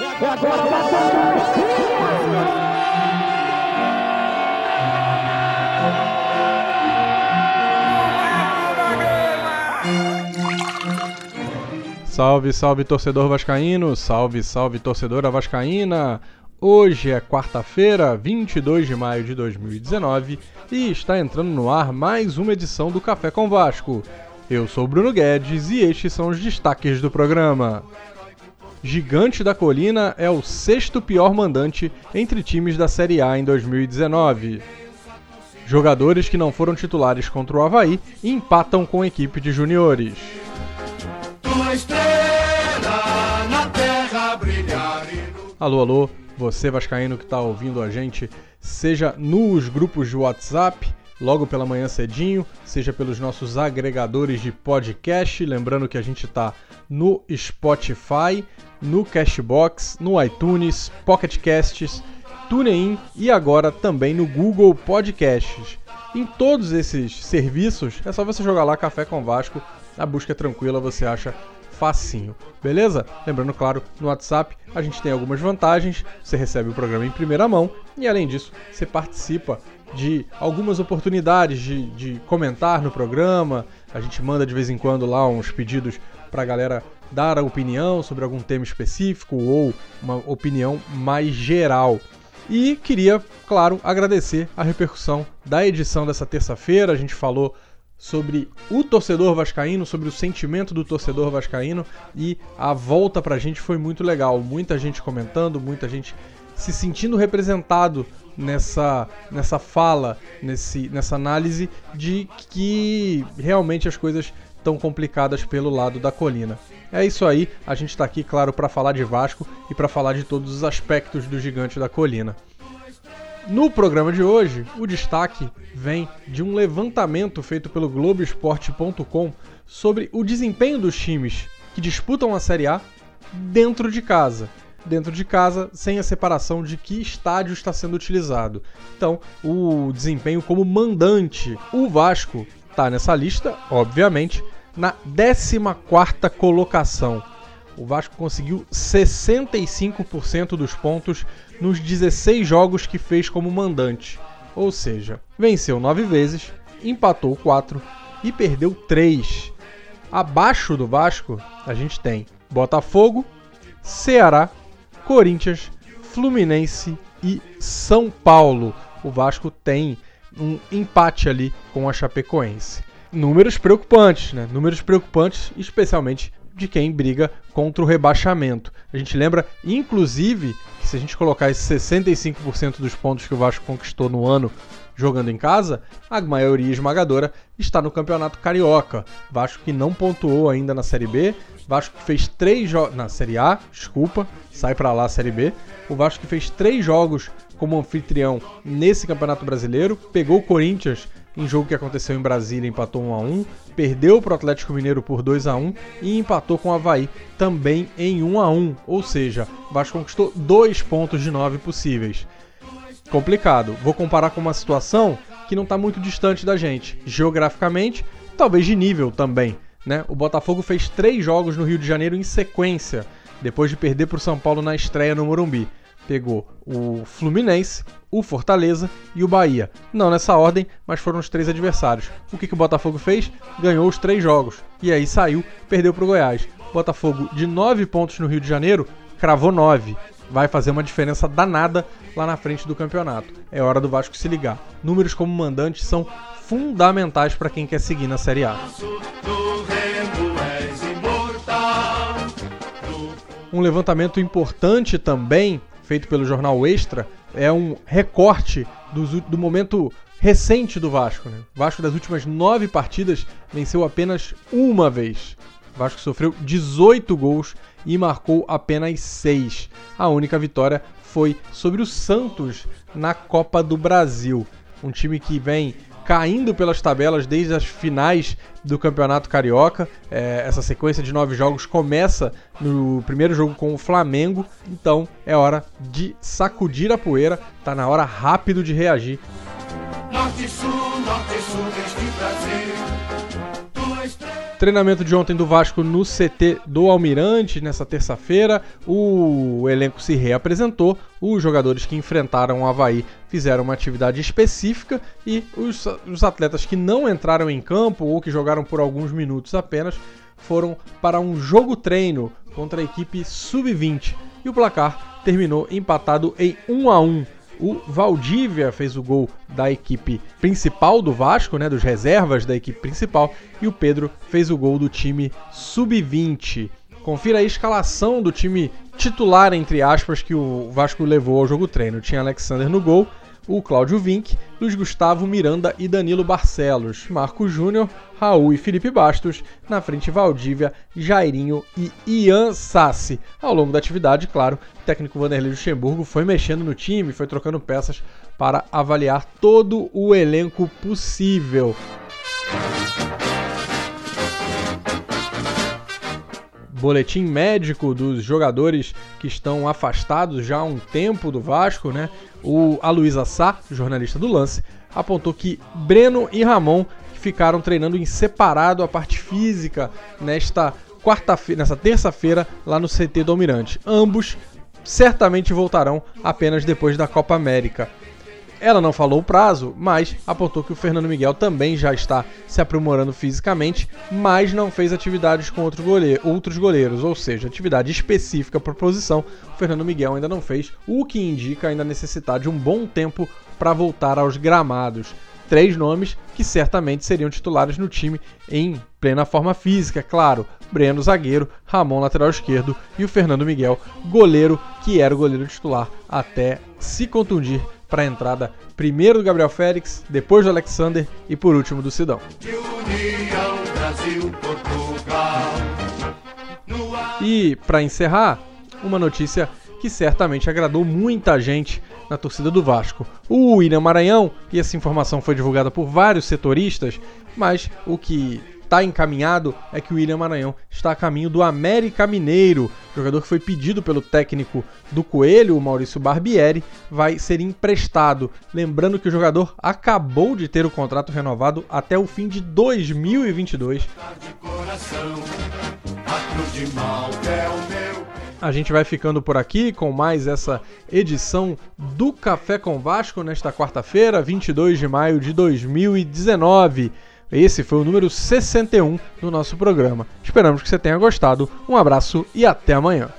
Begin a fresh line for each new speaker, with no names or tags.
É agora, Salve, salve torcedor vascaíno, salve, salve torcedora vascaína. Hoje é quarta-feira, 22 de maio de 2019 e está entrando no ar mais uma edição do Café com Vasco. Eu sou Bruno Guedes e estes são os destaques do programa. Gigante da Colina é o sexto pior mandante entre times da Série A em 2019. Jogadores que não foram titulares contra o Havaí empatam com a equipe de juniores. Alô, alô, você vascaíno que está ouvindo a gente, seja nos grupos de WhatsApp, logo pela manhã cedinho, seja pelos nossos agregadores de podcast, lembrando que a gente está no Spotify, no Cashbox, no iTunes, Pocket Casts, TuneIn e agora também no Google Podcasts. Em todos esses serviços, é só você jogar lá Café com Vasco, a busca é tranquila, você acha facinho, beleza? Lembrando, claro, no WhatsApp a gente tem algumas vantagens, você recebe o programa em primeira mão e além disso, você participa de algumas oportunidades de, de comentar no programa, a gente manda de vez em quando lá uns pedidos para a galera dar a opinião sobre algum tema específico ou uma opinião mais geral. E queria, claro, agradecer a repercussão da edição dessa terça-feira. A gente falou sobre o torcedor vascaíno, sobre o sentimento do torcedor vascaíno e a volta pra gente foi muito legal. Muita gente comentando, muita gente se sentindo representado nessa, nessa fala, nesse, nessa análise de que realmente as coisas estão complicadas pelo lado da colina. É isso aí, a gente está aqui, claro, para falar de Vasco e para falar de todos os aspectos do gigante da colina. No programa de hoje, o destaque vem de um levantamento feito pelo Globoesporte.com sobre o desempenho dos times que disputam a Série A dentro de casa. Dentro de casa, sem a separação de que estádio está sendo utilizado. Então, o desempenho como mandante. O Vasco está nessa lista, obviamente, na 14 colocação o Vasco conseguiu 65% dos pontos nos 16 jogos que fez como mandante. Ou seja, venceu 9 vezes, empatou 4 e perdeu 3. Abaixo do Vasco, a gente tem Botafogo, Ceará, Corinthians, Fluminense e São Paulo. O Vasco tem um empate ali com a Chapecoense. Números preocupantes, né? Números preocupantes, especialmente de quem briga contra o rebaixamento. A gente lembra, inclusive, que se a gente colocar esses 65% dos pontos que o Vasco conquistou no ano jogando em casa, a maioria esmagadora está no Campeonato Carioca. Vasco que não pontuou ainda na Série B, Vasco que fez três jogos na Série A, desculpa, sai para lá a Série B. O Vasco que fez três jogos como anfitrião nesse Campeonato Brasileiro, pegou o Corinthians em jogo que aconteceu em Brasília, empatou 1 a 1, perdeu para o Atlético Mineiro por 2 a 1 e empatou com o Havaí também em 1 a 1, ou seja, Vasco conquistou dois pontos de nove possíveis. Complicado. Vou comparar com uma situação que não está muito distante da gente, geograficamente, talvez de nível também. Né? O Botafogo fez três jogos no Rio de Janeiro em sequência, depois de perder para o São Paulo na estreia no Morumbi pegou o Fluminense, o Fortaleza e o Bahia. Não nessa ordem, mas foram os três adversários. O que, que o Botafogo fez? Ganhou os três jogos. E aí saiu, perdeu para o Goiás. Botafogo de 9 pontos no Rio de Janeiro, cravou 9. Vai fazer uma diferença danada lá na frente do campeonato. É hora do Vasco se ligar. Números como mandante são fundamentais para quem quer seguir na Série A. Um levantamento importante também feito pelo jornal Extra, é um recorte do, do momento recente do Vasco. Né? O Vasco das últimas nove partidas venceu apenas uma vez. O Vasco sofreu 18 gols e marcou apenas seis. A única vitória foi sobre o Santos na Copa do Brasil. Um time que vem caindo pelas tabelas desde as finais do Campeonato Carioca. É, essa sequência de nove jogos começa no primeiro jogo com o Flamengo, então é hora de sacudir a poeira, tá na hora rápido de reagir. Norte, sul, norte, sul. Treinamento de ontem do Vasco no CT do Almirante, nessa terça-feira. O elenco se reapresentou. Os jogadores que enfrentaram o Havaí fizeram uma atividade específica e os, os atletas que não entraram em campo ou que jogaram por alguns minutos apenas foram para um jogo treino contra a equipe sub-20 e o placar terminou empatado em 1 a 1. O Valdívia fez o gol da equipe principal do Vasco, né, dos reservas da equipe principal, e o Pedro fez o gol do time sub-20. Confira a escalação do time titular, entre aspas, que o Vasco levou ao jogo treino. Tinha Alexander no gol, o Cláudio Vinck, Luiz Gustavo Miranda e Danilo Barcelos, Marco Júnior, Raul e Felipe Bastos, na frente Valdívia, Jairinho e Ian Sassi. Ao longo da atividade, claro, o técnico Vanderlei Luxemburgo foi mexendo no time, foi trocando peças para avaliar todo o elenco possível. Boletim médico dos jogadores que estão afastados já há um tempo do Vasco, né? O Aloysio Sá, jornalista do Lance, apontou que Breno e Ramon ficaram treinando em separado a parte física nesta quarta-feira, nessa terça-feira lá no CT do Almirante. Ambos certamente voltarão apenas depois da Copa América. Ela não falou o prazo, mas apontou que o Fernando Miguel também já está se aprimorando fisicamente, mas não fez atividades com outro goleiro, outros goleiros, ou seja, atividade específica para posição. O Fernando Miguel ainda não fez, o que indica ainda necessitar de um bom tempo para voltar aos gramados. Três nomes que certamente seriam titulares no time em plena forma física, claro. Breno, zagueiro, Ramon, lateral esquerdo e o Fernando Miguel, goleiro, que era o goleiro titular até se contundir para a entrada primeiro do Gabriel Félix, depois do Alexander e por último do Sidão. E para encerrar, uma notícia que certamente agradou muita gente na torcida do Vasco. O William Maranhão, e essa informação foi divulgada por vários setoristas, mas o que está encaminhado é que o William Maranhão está a caminho do América Mineiro. O jogador que foi pedido pelo técnico do Coelho, o Maurício Barbieri, vai ser emprestado. Lembrando que o jogador acabou de ter o contrato renovado até o fim de 2022. A gente vai ficando por aqui com mais essa edição do Café com Vasco nesta quarta-feira, 22 de maio de 2019. Esse foi o número 61 do nosso programa. Esperamos que você tenha gostado. Um abraço e até amanhã.